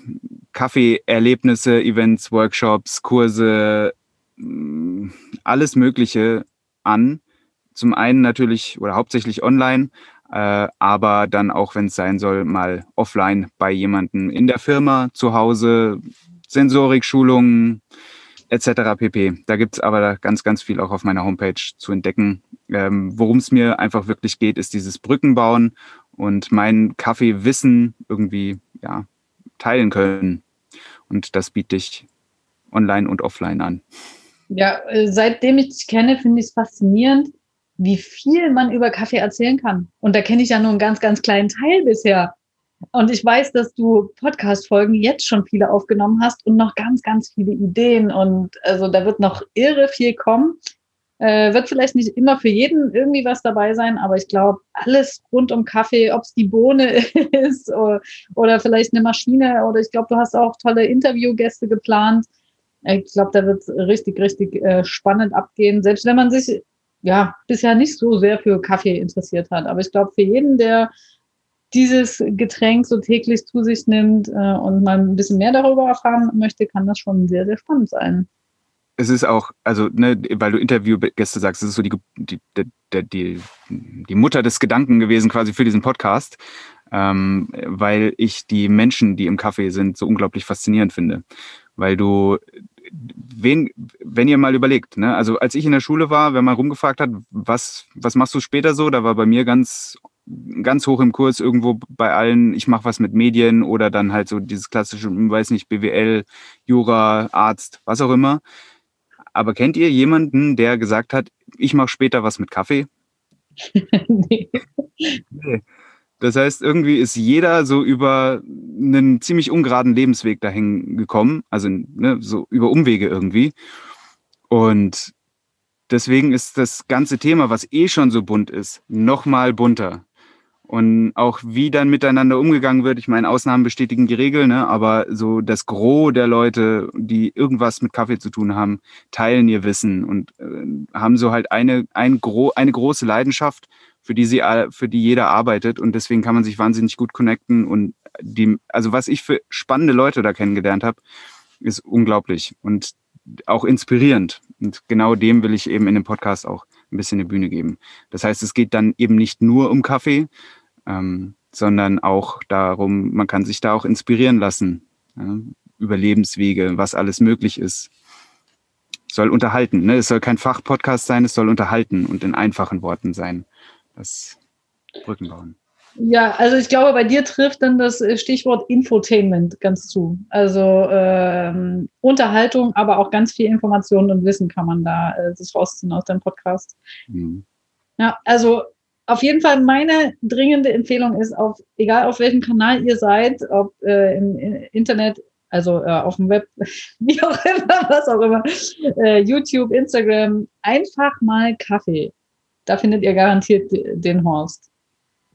Kaffeeerlebnisse, Events, Workshops, Kurse, mm, alles Mögliche an. Zum einen natürlich oder hauptsächlich online, äh, aber dann auch, wenn es sein soll, mal offline bei jemandem in der Firma, zu Hause, Sensorikschulungen etc. pp. Da gibt es aber ganz, ganz viel auch auf meiner Homepage zu entdecken. Ähm, Worum es mir einfach wirklich geht, ist dieses Brückenbauen und mein Kaffeewissen irgendwie ja, teilen können. Und das biete ich online und offline an. Ja, äh, seitdem ich dich kenne, finde ich es faszinierend, wie viel man über Kaffee erzählen kann. Und da kenne ich ja nur einen ganz, ganz kleinen Teil bisher. Und ich weiß, dass du Podcast-Folgen jetzt schon viele aufgenommen hast und noch ganz, ganz viele Ideen. Und also da wird noch irre viel kommen. Äh, wird vielleicht nicht immer für jeden irgendwie was dabei sein, aber ich glaube, alles rund um Kaffee, ob es die Bohne ist oder, oder, vielleicht eine Maschine oder ich glaube, du hast auch tolle Interviewgäste geplant. Ich glaube, da wird es richtig, richtig äh, spannend abgehen, selbst wenn man sich ja bisher nicht so sehr für Kaffee interessiert hat. Aber ich glaube, für jeden, der dieses Getränk so täglich zu sich nimmt äh, und mal ein bisschen mehr darüber erfahren möchte, kann das schon sehr, sehr spannend sein es ist auch, also, ne, weil du Interviewgäste sagst, es ist so die, die, die, die, Mutter des Gedanken gewesen quasi für diesen Podcast, ähm, weil ich die Menschen, die im Café sind, so unglaublich faszinierend finde. Weil du, wen, wenn ihr mal überlegt, ne, also als ich in der Schule war, wenn man rumgefragt hat, was, was machst du später so, da war bei mir ganz ganz hoch im Kurs irgendwo bei allen, ich mache was mit Medien oder dann halt so dieses klassische, weiß nicht, BWL, Jura, Arzt, was auch immer Aber kennt ihr jemanden, der gesagt hat, ich mache später was mit Kaffee? nee. nee. Das heißt, irgendwie ist jeder so über einen ziemlich ungeraden Lebensweg dahin gekommen, also ne, so über Umwege irgendwie. Und deswegen ist das ganze Thema, was eh schon so bunt ist, noch mal bunter. Und auch wie dann miteinander umgegangen wird, ich meine, Ausnahmen bestätigen die Regel, ne? aber so das Gros der Leute, die irgendwas mit Kaffee zu tun haben, teilen ihr Wissen und äh, haben so halt eine, ein gro eine große Leidenschaft, für die sie, für die jeder arbeitet und deswegen kann man sich wahnsinnig gut connecten und die, also was ich für spannende Leute da kennengelernt habe, ist unglaublich und auch inspirierend. Und genau dem will ich eben in dem Podcast auch ein bisschen eine Bühne geben. Das heißt, es geht dann eben nicht nur um Kaffee, ähm, sondern auch darum, man kann sich da auch inspirieren lassen ja, über Lebenswege, was alles möglich ist. Soll unterhalten, ne? Es soll kein Fachpodcast sein, es soll unterhalten und in einfachen Worten sein. Das Brücken bauen. Ja, also ich glaube, bei dir trifft dann das Stichwort Infotainment ganz zu. Also ähm, Unterhaltung, aber auch ganz viel Informationen und Wissen kann man da äh, sich rausziehen aus deinem Podcast. Mhm. Ja, also auf jeden Fall meine dringende Empfehlung ist, auf, egal auf welchem Kanal ihr seid, ob äh, im Internet, also äh, auf dem Web, wie auch immer, was auch immer, äh, YouTube, Instagram, einfach mal Kaffee. Da findet ihr garantiert den Horst.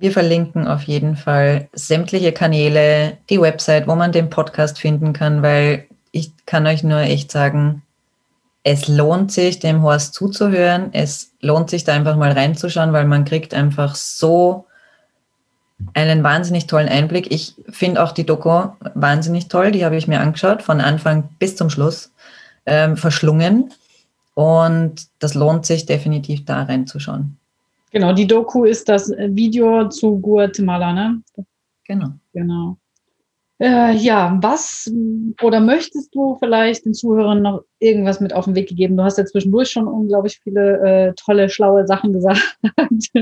Wir verlinken auf jeden Fall sämtliche Kanäle, die Website, wo man den Podcast finden kann, weil ich kann euch nur echt sagen, es lohnt sich, dem Horst zuzuhören. Es lohnt sich, da einfach mal reinzuschauen, weil man kriegt einfach so einen wahnsinnig tollen Einblick. Ich finde auch die Doku wahnsinnig toll. Die habe ich mir angeschaut, von Anfang bis zum Schluss, ähm, verschlungen. Und das lohnt sich definitiv, da reinzuschauen. Genau, die Doku ist das Video zu Guatemala, ne? Genau. Genau. Äh, ja, was oder möchtest du vielleicht den Zuhörern noch irgendwas mit auf den Weg gegeben? Du hast ja zwischendurch schon unglaublich viele äh, tolle, schlaue Sachen gesagt.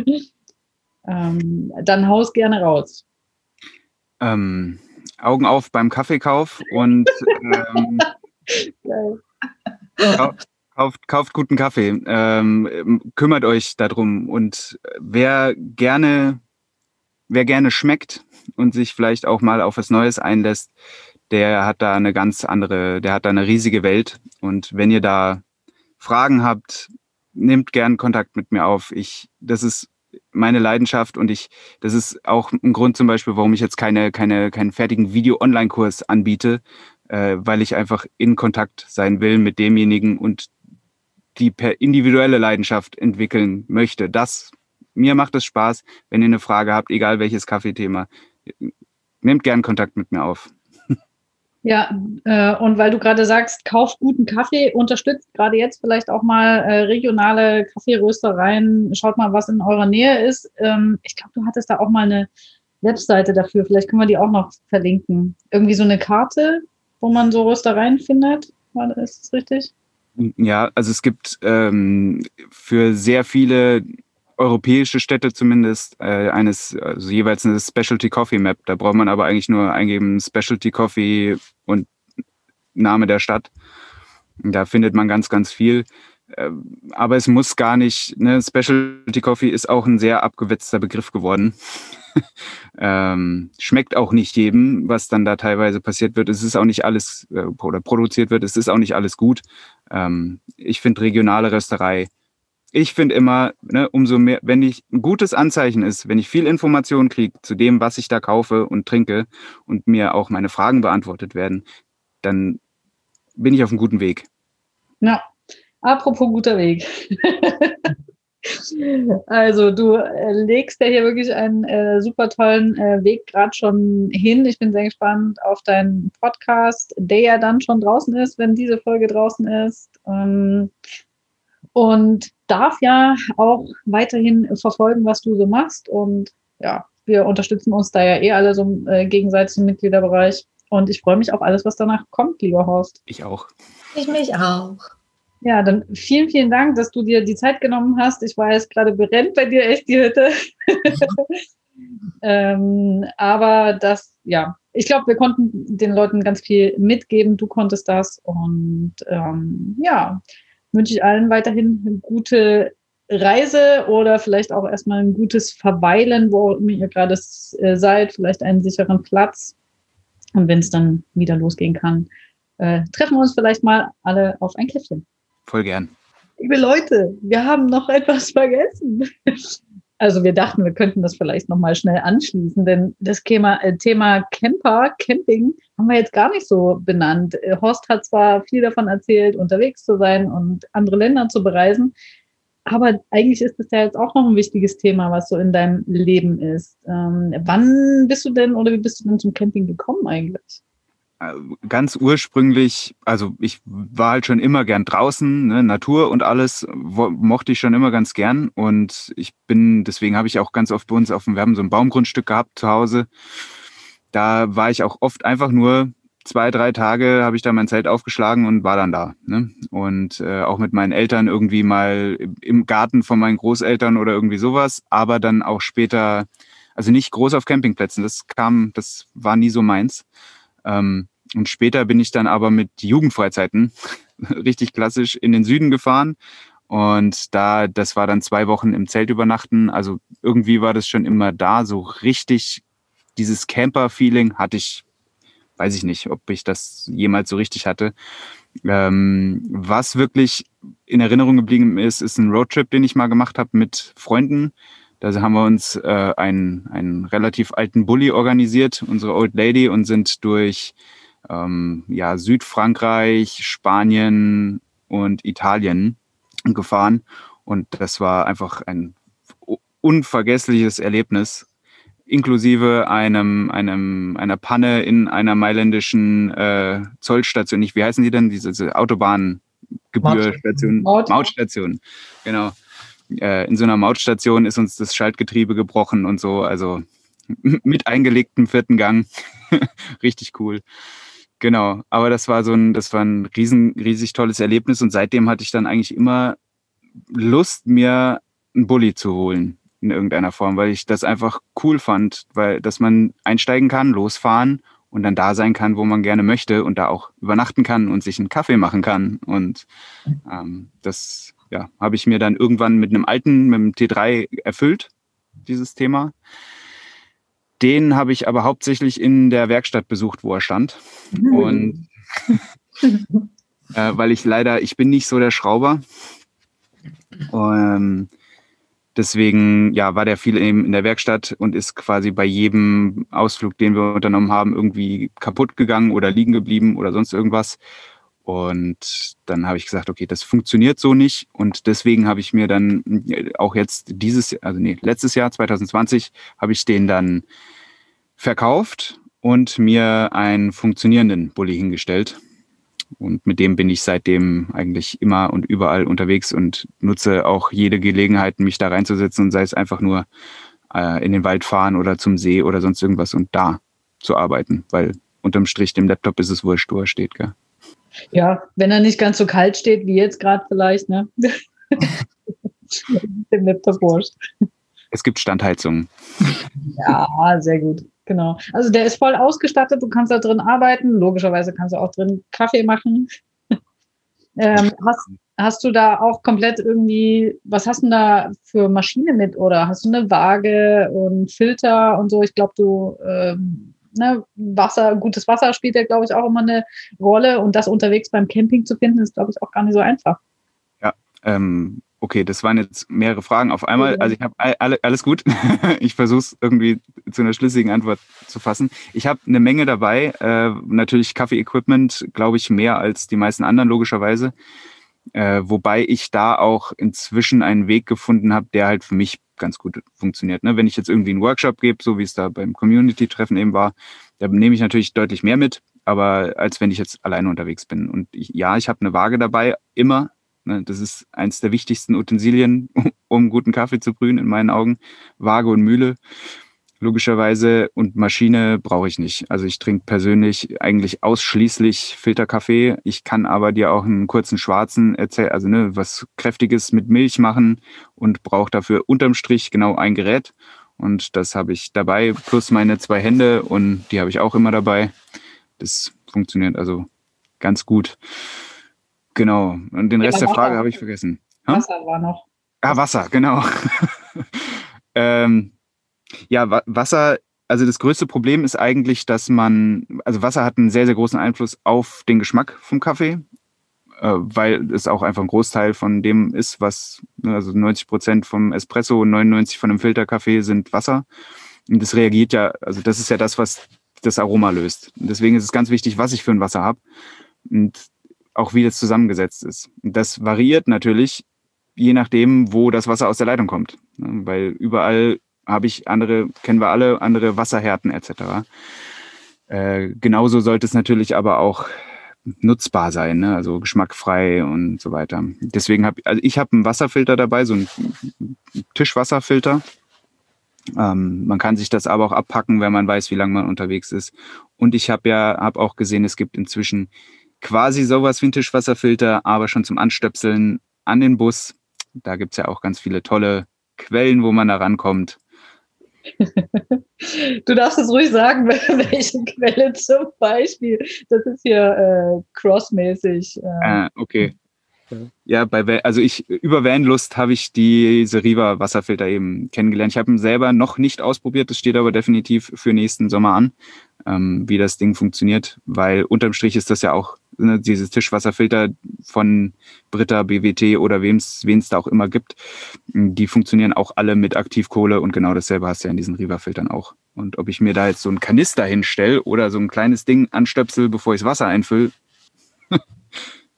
ähm, dann haus gerne raus. Ähm, Augen auf beim Kaffeekauf und ähm, kauft, kauft, guten Kaffee. Ähm, kümmert euch darum und wer gerne, wer gerne schmeckt, und sich vielleicht auch mal auf was Neues einlässt, der hat da eine ganz andere, der hat da eine riesige Welt. Und wenn ihr da Fragen habt, nehmt gern Kontakt mit mir auf. Ich, das ist meine Leidenschaft und ich, das ist auch ein Grund zum Beispiel, warum ich jetzt keine, keine, keinen fertigen Video-Online-Kurs anbiete, äh, weil ich einfach in Kontakt sein will mit demjenigen und die per individuelle Leidenschaft entwickeln möchte. Das, mir macht es Spaß, wenn ihr eine Frage habt, egal welches Kaffeethema nehmt gern Kontakt mit mir auf. Ja, äh, und weil du gerade sagst, kauft guten Kaffee, unterstützt gerade jetzt vielleicht auch mal äh, regionale Kaffeeröstereien, schaut mal, was in eurer Nähe ist. Ähm, ich glaube, du hattest da auch mal eine Webseite dafür, vielleicht können wir die auch noch verlinken. Irgendwie so eine Karte, wo man so Röstereien findet. Ist das richtig? Ja, also es gibt ähm, für sehr viele europäische Städte zumindest äh, eines, also jeweils eine Specialty Coffee Map. Da braucht man aber eigentlich nur eingeben Specialty Coffee und Name der Stadt. Da findet man ganz, ganz viel. Äh, aber es muss gar nicht, ne? Specialty Coffee ist auch ein sehr abgewetzter Begriff geworden. ähm, schmeckt auch nicht jedem, was dann da teilweise passiert wird. Es ist auch nicht alles äh, oder produziert wird, es ist auch nicht alles gut. Ähm, ich finde regionale Rösterei ich finde immer, ne, umso mehr, wenn ich ein gutes Anzeichen ist, wenn ich viel Information kriege zu dem, was ich da kaufe und trinke und mir auch meine Fragen beantwortet werden, dann bin ich auf einem guten Weg. Ja, apropos guter Weg. also du äh, legst ja hier wirklich einen äh, super tollen äh, Weg gerade schon hin. Ich bin sehr gespannt auf deinen Podcast, der ja dann schon draußen ist, wenn diese Folge draußen ist. Ähm, und darf ja auch weiterhin verfolgen, was du so machst. Und ja, wir unterstützen uns da ja eh alle so äh, gegenseitig im Mitgliederbereich. Und ich freue mich auf alles, was danach kommt, lieber Horst. Ich auch. Ich mich auch. Ja, dann vielen, vielen Dank, dass du dir die Zeit genommen hast. Ich weiß, gerade brennt bei dir echt die Hütte. ähm, aber das, ja, ich glaube, wir konnten den Leuten ganz viel mitgeben. Du konntest das. Und ähm, ja, wünsche ich allen weiterhin eine gute Reise oder vielleicht auch erstmal ein gutes Verweilen, wo ihr gerade äh, seid, vielleicht einen sicheren Platz. Und wenn es dann wieder losgehen kann, äh, treffen wir uns vielleicht mal alle auf ein Käffchen. Voll gern. Liebe Leute, wir haben noch etwas vergessen. Also wir dachten, wir könnten das vielleicht nochmal schnell anschließen, denn das Thema, äh, Thema Camper, Camping haben wir jetzt gar nicht so benannt. Äh, Horst hat zwar viel davon erzählt, unterwegs zu sein und andere Länder zu bereisen, aber eigentlich ist das ja jetzt auch noch ein wichtiges Thema, was so in deinem Leben ist. Ähm, wann bist du denn oder wie bist du denn zum Camping gekommen eigentlich? Äh, ganz ursprünglich, also ich war halt schon immer gern draußen, ne, Natur und alles mochte ich schon immer ganz gern und ich bin, deswegen habe ich auch ganz oft bei uns auf dem, wir haben so ein Baumgrundstück gehabt zu Hause. Da war ich auch oft einfach nur zwei, drei Tage habe ich da mein Zelt aufgeschlagen und war dann da. Ne? Und äh, auch mit meinen Eltern irgendwie mal im Garten von meinen Großeltern oder irgendwie sowas, aber dann auch später, also nicht groß auf Campingplätzen, das kam, das war nie so meins. Ähm, und später bin ich dann aber mit Jugendfreizeiten richtig klassisch in den Süden gefahren. Und da, das war dann zwei Wochen im Zelt übernachten. Also irgendwie war das schon immer da. So richtig dieses Camper-Feeling hatte ich, weiß ich nicht, ob ich das jemals so richtig hatte. Ähm, was wirklich in Erinnerung geblieben ist, ist ein Roadtrip, den ich mal gemacht habe mit Freunden. Da haben wir uns äh, einen, einen relativ alten Bulli organisiert, unsere Old Lady, und sind durch ähm, ja, Südfrankreich, Spanien und Italien gefahren. Und das war einfach ein unvergessliches Erlebnis, inklusive einem, einem, einer Panne in einer mailändischen äh, Zollstation. Nicht, wie heißen die denn? Diese, diese Autobahngebührstation. Maut. Mautstation. Genau. Äh, in so einer Mautstation ist uns das Schaltgetriebe gebrochen und so. Also mit eingelegtem vierten Gang. Richtig cool. Genau, aber das war so ein, das war ein riesen, riesig tolles Erlebnis und seitdem hatte ich dann eigentlich immer Lust, mir einen Bulli zu holen in irgendeiner Form, weil ich das einfach cool fand, weil dass man einsteigen kann, losfahren und dann da sein kann, wo man gerne möchte und da auch übernachten kann und sich einen Kaffee machen kann. Und ähm, das ja, habe ich mir dann irgendwann mit einem alten, mit dem T3 erfüllt, dieses Thema. Den habe ich aber hauptsächlich in der Werkstatt besucht, wo er stand. Mhm. Und äh, weil ich leider, ich bin nicht so der Schrauber. Ähm, deswegen ja, war der viel eben in der Werkstatt und ist quasi bei jedem Ausflug, den wir unternommen haben, irgendwie kaputt gegangen oder liegen geblieben oder sonst irgendwas. Und dann habe ich gesagt, okay, das funktioniert so nicht. Und deswegen habe ich mir dann auch jetzt dieses, also nee, letztes Jahr, 2020, habe ich den dann verkauft und mir einen funktionierenden Bulli hingestellt. Und mit dem bin ich seitdem eigentlich immer und überall unterwegs und nutze auch jede Gelegenheit, mich da reinzusetzen und sei es einfach nur äh, in den Wald fahren oder zum See oder sonst irgendwas und da zu arbeiten, weil unterm Strich dem Laptop ist es wurscht, wo er steht. Gell? Ja, wenn er nicht ganz so kalt steht wie jetzt gerade vielleicht, ne? dem Laptop wurscht. Es gibt Standheizungen. Ja, sehr gut. Genau. Also der ist voll ausgestattet, du kannst da drin arbeiten. Logischerweise kannst du auch drin Kaffee machen. ähm, hast, hast du da auch komplett irgendwie, was hast du da für Maschine mit? Oder hast du eine Waage und Filter und so? Ich glaube, du ähm, ne, Wasser, gutes Wasser spielt ja, glaube ich, auch immer eine Rolle. Und das unterwegs beim Camping zu finden, ist, glaube ich, auch gar nicht so einfach. Ja, ähm, okay, das waren jetzt mehrere Fragen auf einmal. Also ich habe alle, alles gut. ich versuche es irgendwie zu einer schlüssigen Antwort zu fassen. Ich habe eine Menge dabei. Äh, natürlich Kaffee-Equipment, glaube ich, mehr als die meisten anderen logischerweise. Äh, wobei ich da auch inzwischen einen Weg gefunden habe, der halt für mich ganz gut funktioniert. Ne? Wenn ich jetzt irgendwie einen Workshop gebe, so wie es da beim Community-Treffen eben war, da nehme ich natürlich deutlich mehr mit, aber als wenn ich jetzt alleine unterwegs bin. Und ich, ja, ich habe eine Waage dabei, immer. Ne? Das ist eins der wichtigsten Utensilien, um guten Kaffee zu brühen, in meinen Augen. Waage und Mühle logischerweise. Und Maschine brauche ich nicht. Also ich trinke persönlich eigentlich ausschließlich Filterkaffee. Ich kann aber dir auch einen kurzen schwarzen erzählen, also ne, was Kräftiges mit Milch machen und brauche dafür unterm Strich genau ein Gerät. Und das habe ich dabei, plus meine zwei Hände und die habe ich auch immer dabei. Das funktioniert also ganz gut. Genau. Und den Rest ja, der Frage habe ich vergessen. Hm? Wasser war noch. Ah, Wasser, genau. ähm, ja, Wasser, also das größte Problem ist eigentlich, dass man, also Wasser hat einen sehr, sehr großen Einfluss auf den Geschmack vom Kaffee, äh, weil es auch einfach ein Großteil von dem ist, was, ne, also 90 Prozent vom Espresso und 99 von einem Filterkaffee sind Wasser. Und das reagiert ja, also das ist ja das, was das Aroma löst. Und deswegen ist es ganz wichtig, was ich für ein Wasser habe und auch wie das zusammengesetzt ist. Und das variiert natürlich je nachdem, wo das Wasser aus der Leitung kommt. Ne, weil überall habe ich andere, kennen wir alle, andere Wasserhärten etc. Äh, genauso sollte es natürlich aber auch nutzbar sein, ne? also geschmackfrei und so weiter. Deswegen habe also ich habe einen Wasserfilter dabei, so einen Tischwasserfilter. Ähm, man kann sich das aber auch abpacken, wenn man weiß, wie lange man unterwegs ist. Und ich habe ja habe auch gesehen, es gibt inzwischen quasi sowas wie einen Tischwasserfilter, aber schon zum Anstöpseln an den Bus. Da gibt es ja auch ganz viele tolle Quellen, wo man da rankommt. Du darfst es ruhig sagen, welche Quelle zum Beispiel. Das ist hier äh, crossmäßig. Äh. Ah, okay. Ja, bei also ich über Vanlust habe ich diese Riva Wasserfilter eben kennengelernt. Ich habe ihn selber noch nicht ausprobiert, das steht aber definitiv für nächsten Sommer an, ähm, wie das Ding funktioniert, weil unterm Strich ist das ja auch ne, dieses Tischwasserfilter von Britta, BWT oder wem es da auch immer gibt, die funktionieren auch alle mit Aktivkohle und genau dasselbe hast du ja in diesen Riva-Filtern auch. Und ob ich mir da jetzt so einen Kanister hinstelle oder so ein kleines Ding anstöpsel, bevor ich das Wasser einfülle,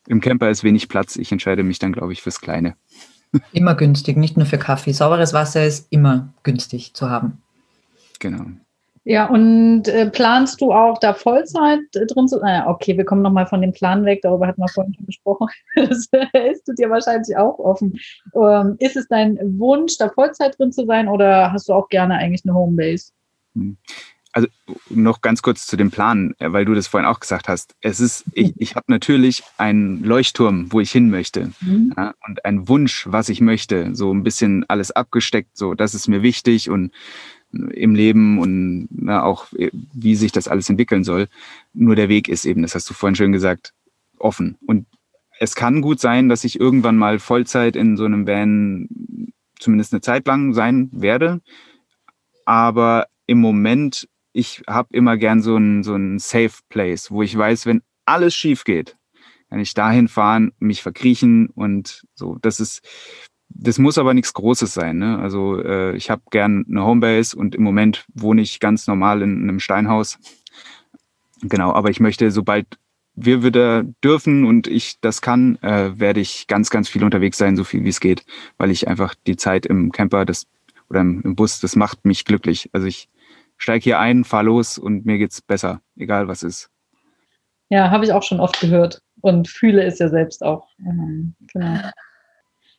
Im Camper ist wenig Platz. Ich entscheide mich dann, glaube ich, fürs Kleine. Immer günstig, nicht nur für Kaffee. Sauberes Wasser ist immer günstig zu haben. Genau. Ja, und äh, planst du auch da Vollzeit drin zu sein? Ah, okay, wir kommen nochmal von dem Plan weg, darüber hatten wir vorhin schon gesprochen. Das ist du dir wahrscheinlich auch offen. Ähm, ist es dein Wunsch, da Vollzeit drin zu sein oder hast du auch gerne eigentlich eine Homebase? Hm also noch ganz kurz zu dem Plan, äh, weil du das vorhin auch gesagt hast. Es ist, ich, ich habe natürlich einen Leuchtturm, wo ich hin möchte mhm. ja, und einen Wunsch, was ich möchte. So ein bisschen alles abgesteckt, so das ist mir wichtig und im Leben und na, auch äh, wie sich das alles entwickeln soll. Nur der Weg ist eben, das hast du vorhin schön gesagt, offen. Und es kann gut sein, dass ich irgendwann mal Vollzeit in so einem Van zumindest eine Zeit lang sein werde. Aber im Moment ich habe immer gern so einen so einen Safe Place, wo ich weiß, wenn alles schief geht, kann ich dahin fahren, mich verkriechen und so. Das ist, das muss aber nichts Großes sein. Ne? Also äh, ich habe gern eine Homebase und im Moment wohne ich ganz normal in, in einem Steinhaus. Genau, aber ich möchte, sobald wir wieder dürfen und ich das kann, äh, werde ich ganz, ganz viel unterwegs sein, so viel wie es geht, weil ich einfach die Zeit im Camper das oder im, Bus, das macht mich glücklich. Also ich steig hier ein, fahr los und mir geht's besser, egal was ist. Ja, habe ich auch schon oft gehört und fühle es ja selbst auch. Genau.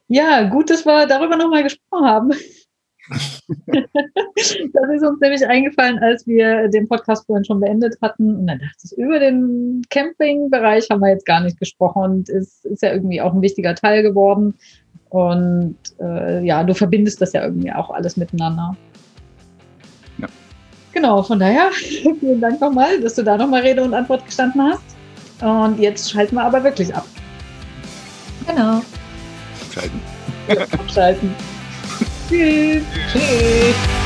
Ja, gut, dass wir darüber nochmal gesprochen haben. das ist uns nämlich eingefallen, als wir den Podcast vorhin schon beendet hatten. Und dann dachte ich, über den Campingbereich haben wir jetzt gar nicht gesprochen und es ist ja irgendwie auch ein wichtiger Teil geworden. Und äh, ja, du verbindest das ja irgendwie auch alles miteinander. Genau, von daher vielen Dank nochmal, dass du da nochmal Rede und Antwort gestanden hast. Und jetzt schalten wir aber wirklich ab. Genau. Schalten. Abschalten. Tschüss. Tschüss.